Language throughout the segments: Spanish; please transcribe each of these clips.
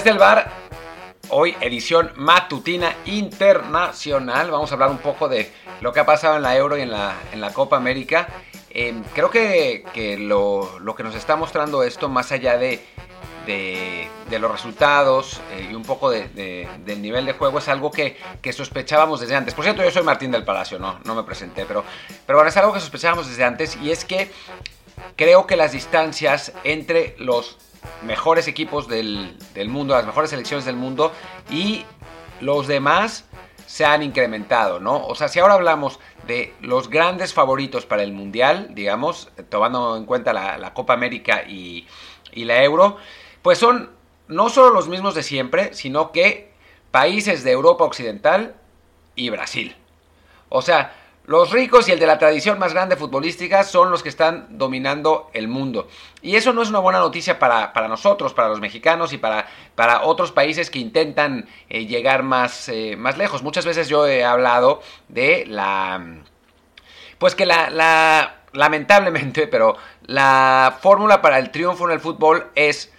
Desde el bar, hoy edición matutina internacional. Vamos a hablar un poco de lo que ha pasado en la Euro y en la, en la Copa América. Em, creo que, lo, que nos está mostrando esto, más allá de, de, los resultados eh, y un poco del nivel de juego, es algo que, sospechábamos desde antes. Por cierto, yo soy Martín del Palacio, no, no me presenté, pero, pero bueno, es algo que sospechábamos desde antes y es que creo que las distancias entre los mejores equipos del, mundo, las mejores selecciones del mundo y los demás se han incrementado, ¿no? O sea, si ahora hablamos de los grandes favoritos para el Mundial, digamos, tomando en cuenta la, Copa América y, y, la Euro, pues son no solo los mismos de siempre, sino que países de Europa Occidental y Brasil. O sea, los ricos y el de la tradición más grande futbolística son los que están dominando el mundo. Y eso no es una buena noticia para, nosotros, para los mexicanos y para, para otros países que intentan eh, llegar más, eh, más lejos. Muchas veces yo he hablado de la... Pues que la, la lamentablemente, pero la fórmula para el triunfo en el fútbol es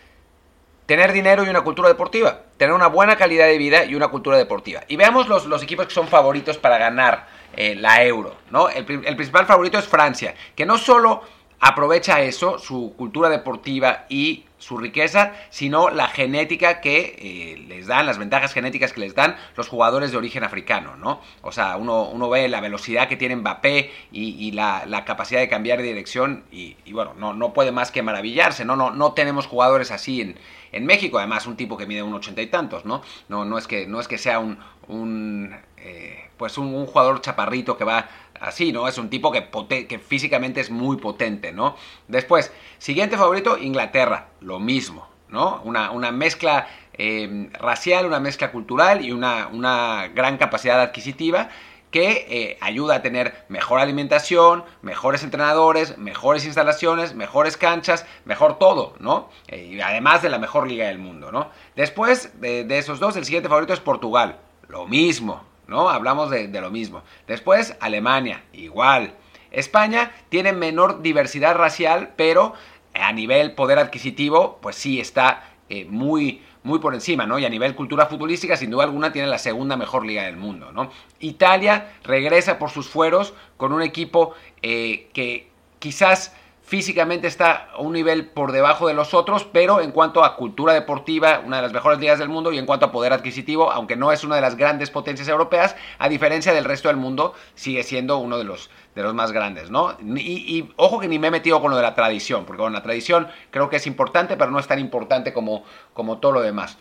tener dinero y una cultura deportiva, tener una buena calidad de vida y una cultura deportiva. Y veamos los, los equipos que son favoritos para ganar eh, la euro, ¿no? El, principal favorito es Francia, que no solo aprovecha eso, su cultura deportiva y su riqueza, sino la genética que eh, les dan, las ventajas genéticas que les dan los jugadores de origen africano, ¿no? O sea, uno, uno ve la velocidad que tiene Mbappé y, la, capacidad de cambiar de dirección y, bueno, no, no puede más que maravillarse, ¿no? No, no tenemos jugadores así en, en México, además un tipo que mide un ochenta y tantos, ¿no? No, no, es, que, no es que sea un, un eh, pues un, jugador chaparrito que va así, ¿no? Es un tipo que, que físicamente es muy potente, ¿no? Después, siguiente favorito, Inglaterra, lo mismo, ¿no? Una, una mezcla eh, racial, una mezcla cultural y una, una gran capacidad adquisitiva que eh, ayuda a tener mejor alimentación, mejores entrenadores, mejores instalaciones, mejores canchas, mejor todo, ¿no? y además de la mejor liga del mundo, ¿no? Después de, de esos dos, el siguiente favorito es Portugal, lo mismo, ¿no? Hablamos de, lo mismo. Después, Alemania, igual. España tiene menor diversidad racial, pero a nivel poder adquisitivo, pues sí está eh, muy, muy por encima, ¿no? Y a nivel cultura futbolística, sin duda alguna, tiene la segunda mejor liga del mundo, ¿no? Italia regresa por sus fueros con un equipo eh, que quizás físicamente está a un nivel por debajo de los otros, pero en cuanto a cultura deportiva, una de las mejores ligas del mundo, y en cuanto a poder adquisitivo, aunque no es una de las grandes potencias europeas, a diferencia del resto del mundo, sigue siendo uno de los, de los más grandes, ¿no? Y, ojo que ni me he metido con lo de la tradición, porque con la tradición creo que es importante, pero no es tan importante como, como todo lo demás.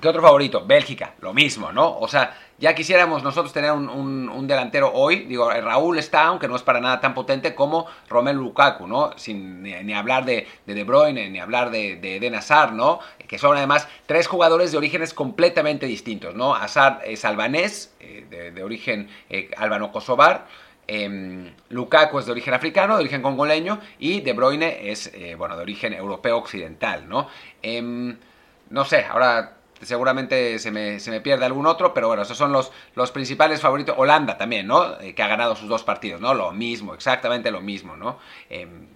¿Qué otro favorito? Bélgica, lo mismo, ¿no? O sea, ya quisiéramos nosotros tener un, delantero hoy, digo, eh, Raúl está, aunque no es para nada tan potente como Romelu Lukaku, ¿no? Sin ni, hablar de, de, Bruyne, ni hablar de, de, Hazard, ¿no? Que son además tres jugadores de orígenes completamente distintos, ¿no? Hazard es albanés, eh, de, origen eh, albano-kosovar, em, Lukaku es de origen africano, de origen congoleño, y De Bruyne es, bueno, de origen europeo occidental, ¿no? Em, no sé, ahora seguramente se me, se me, pierde algún otro, pero bueno, esos son los, los principales favoritos. Holanda también, ¿no? Eh, que ha ganado sus dos partidos, ¿no? Lo mismo, exactamente lo mismo, ¿no? Em,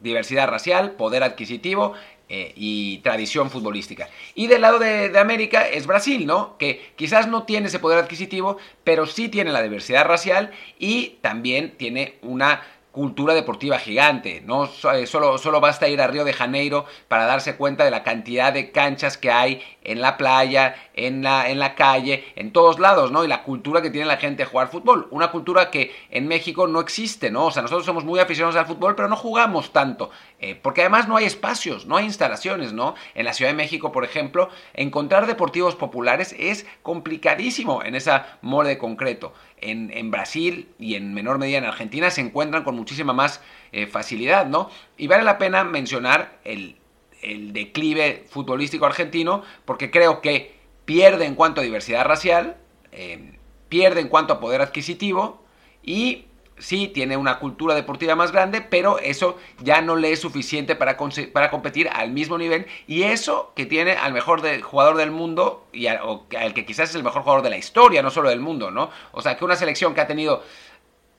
diversidad racial, poder adquisitivo eh, y tradición futbolística. Y del lado de, América es Brasil, ¿no? Que quizás no tiene ese poder adquisitivo, pero sí tiene la diversidad racial y también tiene una cultura deportiva gigante. No eh, solo, solo basta ir a Río de Janeiro para darse cuenta de la cantidad de canchas que hay en la playa, en la, en la calle, en todos lados, ¿no? Y la cultura que tiene la gente de jugar fútbol. Una cultura que en México no existe, ¿no? O sea, nosotros somos muy aficionados al fútbol, pero no jugamos tanto. Eh, porque además no hay espacios, no hay instalaciones, ¿no? En la Ciudad de México, por ejemplo, encontrar deportivos populares es complicadísimo en esa mole de concreto. En, en Brasil y en menor medida en Argentina se encuentran con muchísima más eh, facilidad, ¿no? Y vale la pena mencionar el, declive futbolístico argentino porque creo que pierde en cuanto a diversidad racial, eh, pierde en cuanto a poder adquisitivo y sí tiene una cultura deportiva más grande, pero eso ya no le es suficiente para, para competir al mismo nivel. Y eso que tiene al mejor jugador del mundo y al, al, que quizás es el mejor jugador de la historia, no solo del mundo, ¿no? O sea, que una selección que ha tenido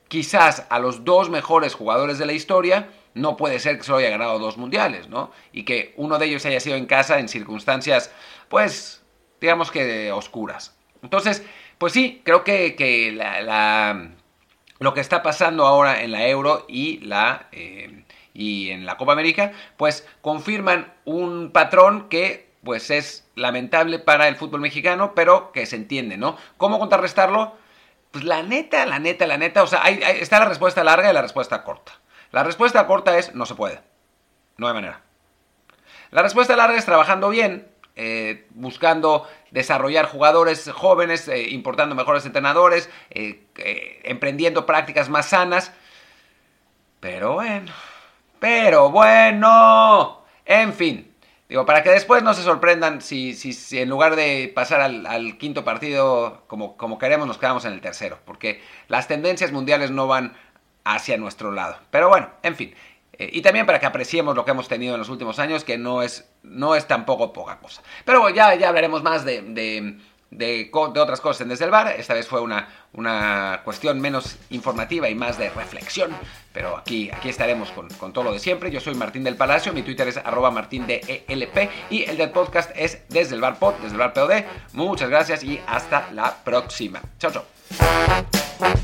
quizás a los dos mejores jugadores de la historia no puede ser que solo haya ganado dos mundiales, ¿no? Y que uno de ellos haya sido en casa en circunstancias, pues, digamos que oscuras. Entonces, pues sí, creo que, la, lo que está pasando ahora en la Euro y, la, eh, y en la Copa América, pues confirman un patrón que pues es lamentable para el fútbol mexicano, pero que se entiende, ¿no? ¿Cómo contrarrestarlo? Pues la neta, la neta, la neta, o sea, está la respuesta larga y la respuesta corta. La respuesta corta es no se puede. No hay manera. La respuesta larga es trabajando bien, eh, buscando desarrollar jugadores jóvenes, eh, importando mejores entrenadores, eh, emprendiendo prácticas más sanas. Pero bueno, pero bueno, en fin. Digo, para que después no se sorprendan si, si, en lugar de pasar al, quinto partido como, como queremos, nos quedamos en el tercero. Porque las tendencias mundiales no van hacia nuestro lado. Pero bueno, en fin. Eh, y también para que apreciemos lo que hemos tenido en los últimos años, que no es, no es tampoco poca cosa. Pero bueno, ya, ya hablaremos más de, de, de, otras cosas en Desde el Bar. Esta vez fue una, una cuestión menos informativa y más de reflexión. Pero aquí, aquí estaremos con, con, todo lo de siempre. Yo soy Martín del Palacio, mi Twitter es arroba martindelp y el del podcast es Desde el Bar Pod, Desde el Bar POD. Muchas gracias y hasta la próxima. Chao, chao.